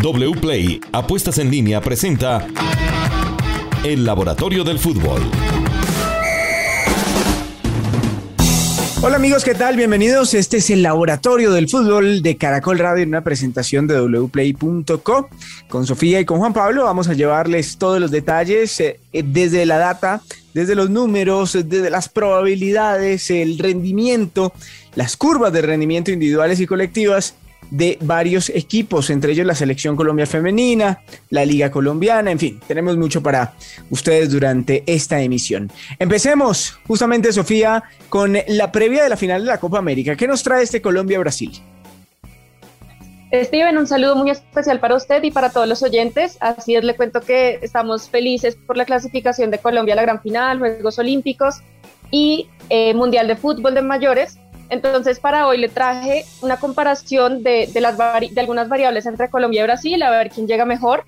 WPLAY Apuestas en línea presenta El Laboratorio del Fútbol. Hola amigos, ¿qué tal? Bienvenidos. Este es el Laboratorio del Fútbol de Caracol Radio en una presentación de wplay.co. Con Sofía y con Juan Pablo vamos a llevarles todos los detalles eh, desde la data, desde los números, desde las probabilidades, el rendimiento, las curvas de rendimiento individuales y colectivas de varios equipos, entre ellos la Selección Colombia Femenina, la Liga Colombiana, en fin, tenemos mucho para ustedes durante esta emisión. Empecemos justamente, Sofía, con la previa de la final de la Copa América. ¿Qué nos trae este Colombia-Brasil? Steven, un saludo muy especial para usted y para todos los oyentes. Así es, le cuento que estamos felices por la clasificación de Colombia a la gran final, Juegos Olímpicos y eh, Mundial de Fútbol de Mayores entonces, para hoy le traje una comparación de, algunas variables entre Colombia y Brasil, a ver quién llega mejor.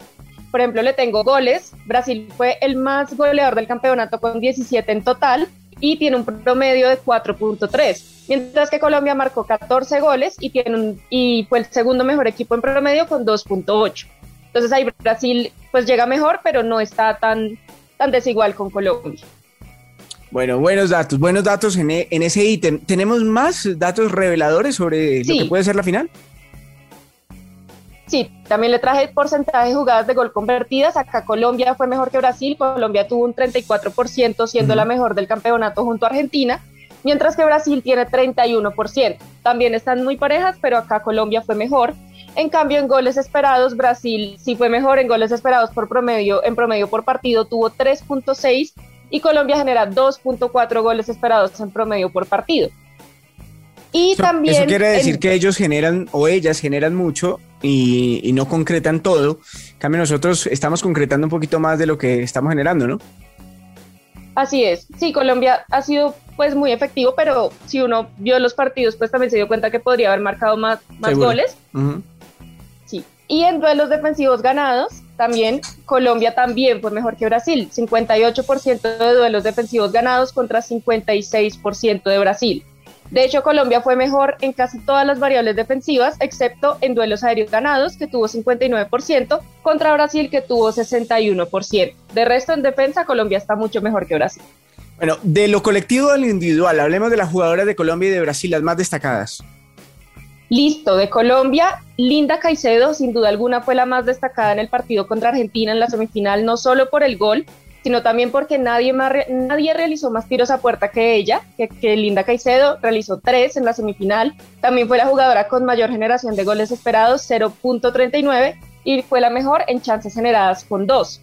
Por ejemplo, le tengo goles. Brasil fue el más goleador del campeonato con 17 en total y tiene un promedio de 4.3, mientras que Colombia marcó 14 goles y, tiene y fue el segundo mejor equipo en promedio con 2.8. Entonces ahí Brasil pues llega mejor, pero no está tan desigual con Colombia. Bueno, buenos datos, buenos datos en, e, ese ítem. ¿Tenemos más datos reveladores sobre lo que puede ser la final? Sí, también le traje el porcentaje de jugadas de gol convertidas. Acá Colombia fue mejor que Brasil. Colombia tuvo un 34%, siendo la mejor del campeonato junto a Argentina, mientras que Brasil tiene 31%. También están muy parejas, pero acá Colombia fue mejor. En cambio, en goles esperados, Brasil sí fue mejor en goles esperados por promedio, en promedio por partido tuvo 3.6 y Colombia genera 2.4 goles esperados en promedio por partido. Y también... Eso quiere decir que ellos generan o ellas generan mucho y, no concretan todo. En cambio, nosotros estamos concretando un poquito más de lo que estamos generando, ¿no? Así es. Sí, Colombia ha sido pues muy efectivo, pero si uno vio los partidos, pues también se dio cuenta que podría haber marcado más, más goles. Sí. Y en duelos defensivos ganados, también Colombia también fue mejor que Brasil, 58% de duelos defensivos ganados contra 56% de Brasil. De hecho, Colombia fue mejor en casi todas las variables defensivas, excepto en duelos aéreos ganados, que tuvo 59%, contra Brasil, que tuvo 61%. De resto, en defensa, Colombia está mucho mejor que Brasil. Bueno, de lo colectivo a lo individual, hablemos de las jugadoras de Colombia y de Brasil, las más destacadas. Listo, de Colombia, Linda Caicedo, sin duda alguna, fue la más destacada en el partido contra Argentina en la semifinal, no solo por el gol, sino también porque nadie, más, nadie realizó más tiros a puerta que ella, que, Linda Caicedo realizó tres en la semifinal. También fue la jugadora con mayor generación de goles esperados, 0.39, y fue la mejor en chances generadas con dos.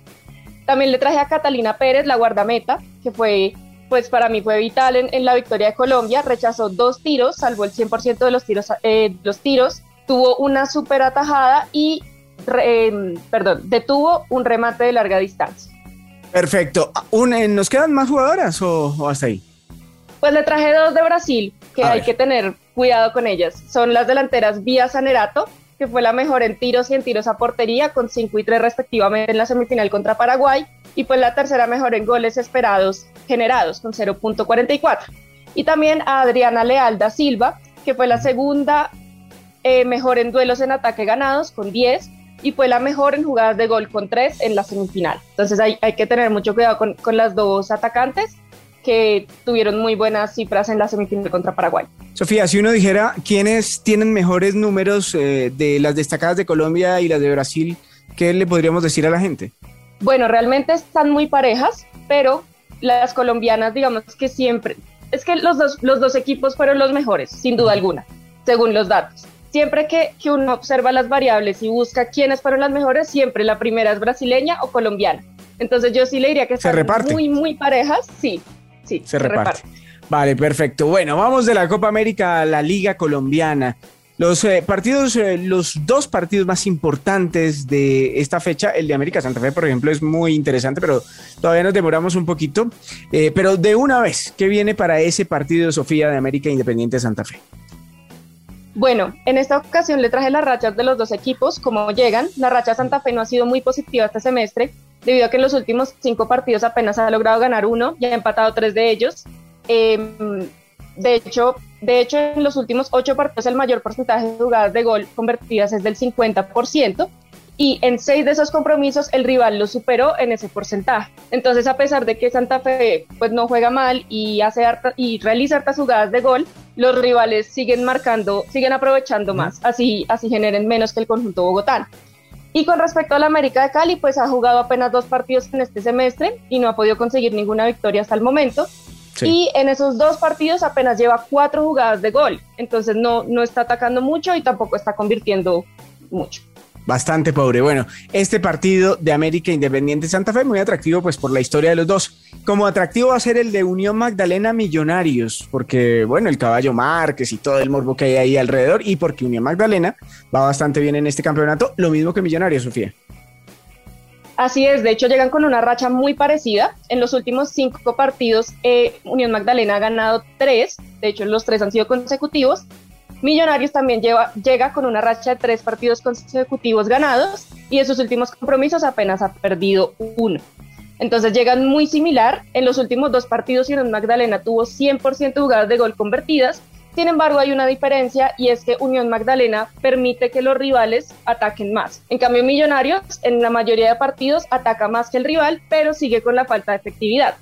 También le traje a Catalina Pérez, la guardameta, que fue pues para mí fue vital en, la victoria de Colombia. Rechazó dos tiros, salvó el 100% de los tiros, eh, los tiros, tuvo una super atajada y, em, perdón, detuvo un remate de larga distancia. Perfecto. Eh, ¿Nos quedan más jugadoras o, hasta ahí? Pues le traje dos de Brasil, que hay que tener cuidado con ellas. Son las delanteras Vía Sanerato, que fue la mejor en tiros y en tiros a portería, con 5 y 3 respectivamente en la semifinal contra Paraguay, y fue la tercera mejor en goles esperados generados, con 0.44. Y también a Adriana Leal da Silva, que fue la segunda eh, mejor en duelos en ataque ganados, con 10, y fue la mejor en jugadas de gol con 3 en la semifinal. Entonces hay, hay que tener mucho cuidado con, con las dos atacantes que tuvieron muy buenas cifras en la semifinal contra Paraguay. Sofía, si uno dijera quiénes tienen mejores números eh, de las destacadas de Colombia y las de Brasil, ¿qué le podríamos decir a la gente? Bueno, realmente están muy parejas, pero las colombianas, digamos que siempre, es que los dos, los dos equipos fueron los mejores, sin duda alguna, según los datos. Siempre que, que uno observa las variables y busca quiénes fueron las mejores, siempre la primera es brasileña o colombiana. Entonces yo sí le diría que están muy, muy parejas, sí, Sí, se, reparte. Vale, perfecto. Bueno, vamos de la Copa América a la Liga Colombiana. Los eh, partidos, eh, los dos partidos más importantes de esta fecha, el de América Santa Fe, por ejemplo, es muy interesante, pero todavía nos demoramos un poquito. Eh, pero de una vez, ¿qué viene para ese partido, Sofía, de América Independiente Santa Fe? Bueno, en esta ocasión le traje las rachas de los dos equipos, cómo llegan. La racha Santa Fe no ha sido muy positiva este semestre, debido a que en los últimos cinco partidos apenas ha logrado ganar uno y ha empatado tres de ellos. Em, de hecho, de hecho, en los últimos ocho partidos el mayor porcentaje de jugadas de gol convertidas es del 50%. y en seis de esos compromisos el rival lo superó en ese porcentaje. Entonces, a pesar de que Santa Fe pues no juega mal y hace y realiza hartas jugadas de gol, los rivales siguen marcando, siguen aprovechando más, así así generen menos que el conjunto bogotano. Y con respecto a la América de Cali, pues ha jugado apenas dos partidos en este semestre y no ha podido conseguir ninguna victoria hasta el momento. Y en esos dos partidos apenas lleva cuatro jugadas de gol, entonces no, no está atacando mucho y tampoco está convirtiendo mucho bastante pobre. Bueno, este partido de América Independiente Santa Fe muy atractivo pues por la historia de los dos. Como atractivo va a ser el de Unión Magdalena Millonarios, porque bueno, el caballo Márquez y todo el morbo que hay ahí alrededor y porque Unión Magdalena va bastante bien en este campeonato, lo mismo que Millonarios, Sofía. Así es, de hecho llegan con una racha muy parecida. En los últimos cinco partidos, eh, Unión Magdalena ha ganado tres, de hecho los tres han sido consecutivos, Millonarios también llega con una racha de tres partidos consecutivos ganados y en sus últimos compromisos apenas ha perdido uno. Entonces llegan muy similar. En los últimos dos partidos Unión Magdalena tuvo 100% jugadas de gol convertidas. Sin embargo, hay una diferencia y es que Unión Magdalena permite que los rivales ataquen más. En cambio, Millonarios en la mayoría de partidos ataca más que el rival, pero sigue con la falta de efectividad.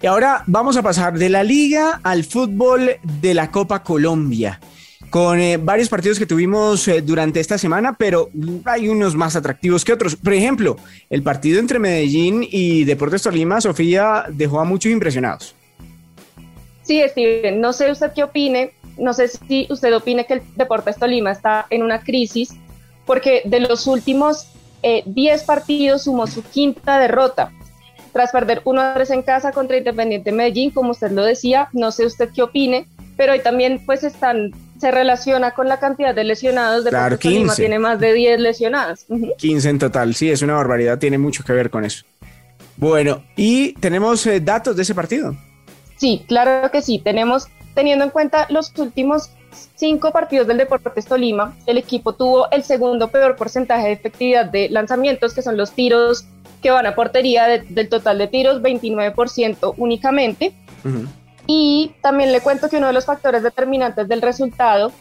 Y ahora vamos a pasar de la liga al fútbol de la Copa Colombia con eh, varios partidos que tuvimos eh, durante esta semana, pero hay unos más atractivos que otros. Por ejemplo, el partido entre Medellín y Deportes Tolima, Sofía, dejó a muchos impresionados. Sí, Steven, no sé usted qué opine, no sé si usted opine que el Deportes Tolima está en una crisis, porque de los últimos 10 eh, partidos sumó su quinta derrota. Tras perder 1-3 en casa contra Independiente Medellín, como usted lo decía, no sé usted qué opine, pero hoy también pues están se relaciona con la cantidad de lesionados. De claro, 15. tiene más de 10 lesionados. 15 en total, sí, es una barbaridad, tiene mucho que ver con eso. Bueno, ¿y tenemos eh, datos de ese partido? Sí, claro que sí, tenemos, teniendo en cuenta los últimos cinco partidos del Deportes Tolima, el equipo tuvo el segundo peor porcentaje de efectividad de lanzamientos, que son los tiros que van a portería del total de tiros, 29% únicamente. Y también le cuento que uno de los factores determinantes del resultado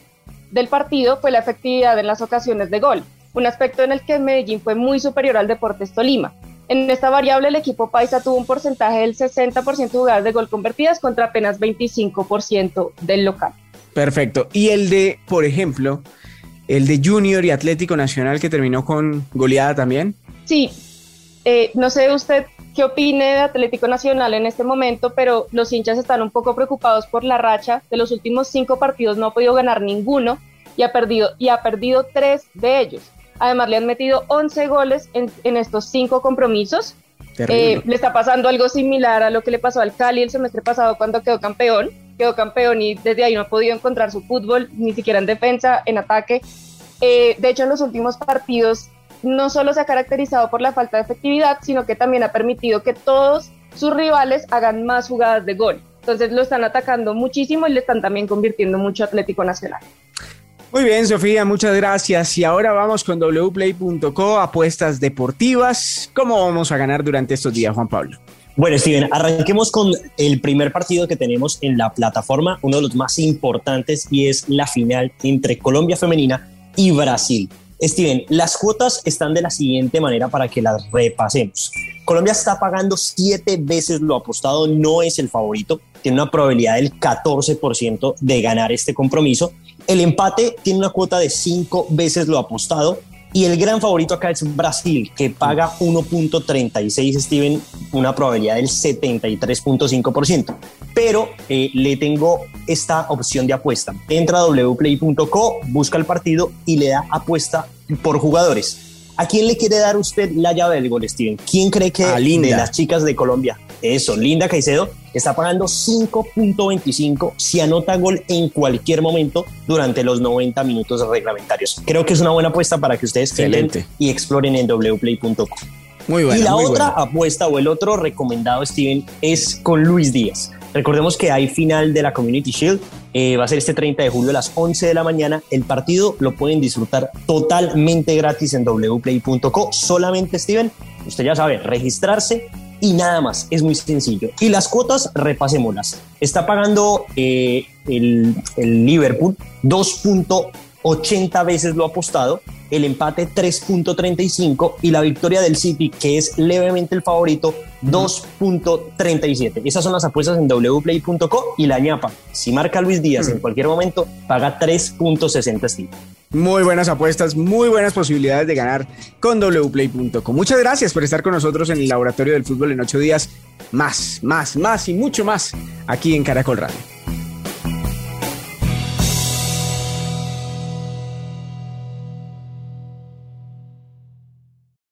del partido fue la efectividad en las ocasiones de gol, un aspecto en el que Medellín fue muy superior al Deportes Tolima. En esta variable el equipo paisa tuvo un porcentaje del 60% de jugadas de gol convertidas contra apenas 25% del local. Perfecto. Y el de, por ejemplo, el de Junior y Atlético Nacional que terminó con goleada también. Sí, eh, no sé usted qué opine de Atlético Nacional en este momento, pero los hinchas están un poco preocupados por la racha. De los últimos cinco partidos no ha podido ganar ninguno y ha perdido, y ha perdido tres de ellos. Además, le han metido 11 goles en, estos cinco compromisos. Eh, le está pasando algo similar a lo que le pasó al Cali el semestre pasado cuando quedó campeón. Quedó campeón y desde ahí no ha podido encontrar su fútbol, ni siquiera en defensa, en ataque. Eh, de hecho, en los últimos partidos no solo se ha caracterizado por la falta de efectividad, sino que también ha permitido que todos sus rivales hagan más jugadas de gol. Entonces lo están atacando muchísimo y le están también convirtiendo mucho Atlético Nacional. Muy bien, Sofía, muchas gracias. Y ahora vamos con wplay.co, apuestas deportivas. ¿Cómo vamos a ganar durante estos días, Juan Pablo? Bueno, Steven, arranquemos con el primer partido que tenemos en la plataforma, uno de los más importantes, y es la final entre Colombia Femenina y Brasil. Steven, las cuotas están de la siguiente manera para que las repasemos. Colombia está pagando siete veces lo apostado, no es el favorito, tiene una probabilidad del 14% de ganar este compromiso. El empate tiene una cuota de cinco veces lo apostado y el gran favorito acá es Brasil, que paga 1.36, Steven, una probabilidad del 73.5%. Pero eh, le tengo esta opción de apuesta. Entra a wplay.co, busca el partido y le da apuesta por jugadores. ¿A quién le quiere dar usted la llave del gol, Steven? ¿Quién cree que de las chicas de Colombia? Eso, Linda Caicedo está pagando 5.25 si anota gol en cualquier momento durante los 90 minutos reglamentarios. Creo que es una buena apuesta para que ustedes Excelente. y exploren en wplay.com. Muy bueno. Y la otra apuesta o el otro recomendado, Steven, es con Luis Díaz. Recordemos que hay final de la Community Shield, eh, va a ser este 30 de julio a las 11 de la mañana. El partido lo pueden disfrutar totalmente gratis en wplay.co. Solamente, Steven, usted ya sabe, registrarse y nada más. Es muy sencillo. Y las cuotas, repasémoslas. Está pagando eh, el, el, Liverpool 2.40 80 veces lo apostado, el empate 3.35 y la victoria del City, que es levemente el favorito, 2.37. Esas son las apuestas en wplay.co y la ñapa. Si marca Luis Díaz en cualquier momento, paga 3.60 Steve. Muy buenas apuestas, muy buenas posibilidades de ganar con wplay.com. Muchas gracias por estar con nosotros en el Laboratorio del Fútbol en ocho días. Más, más, más y mucho más aquí en Caracol Radio.